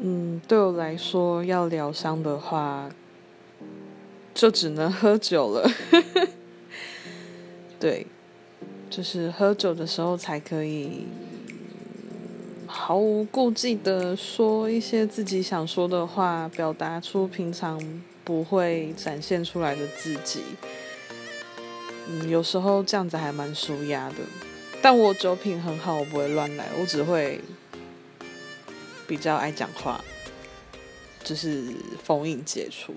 嗯，对我来说，要疗伤的话，就只能喝酒了。对，就是喝酒的时候才可以毫无顾忌的说一些自己想说的话，表达出平常不会展现出来的自己。嗯，有时候这样子还蛮舒压的。但我酒品很好，我不会乱来，我只会。比较爱讲话，就是封印解除。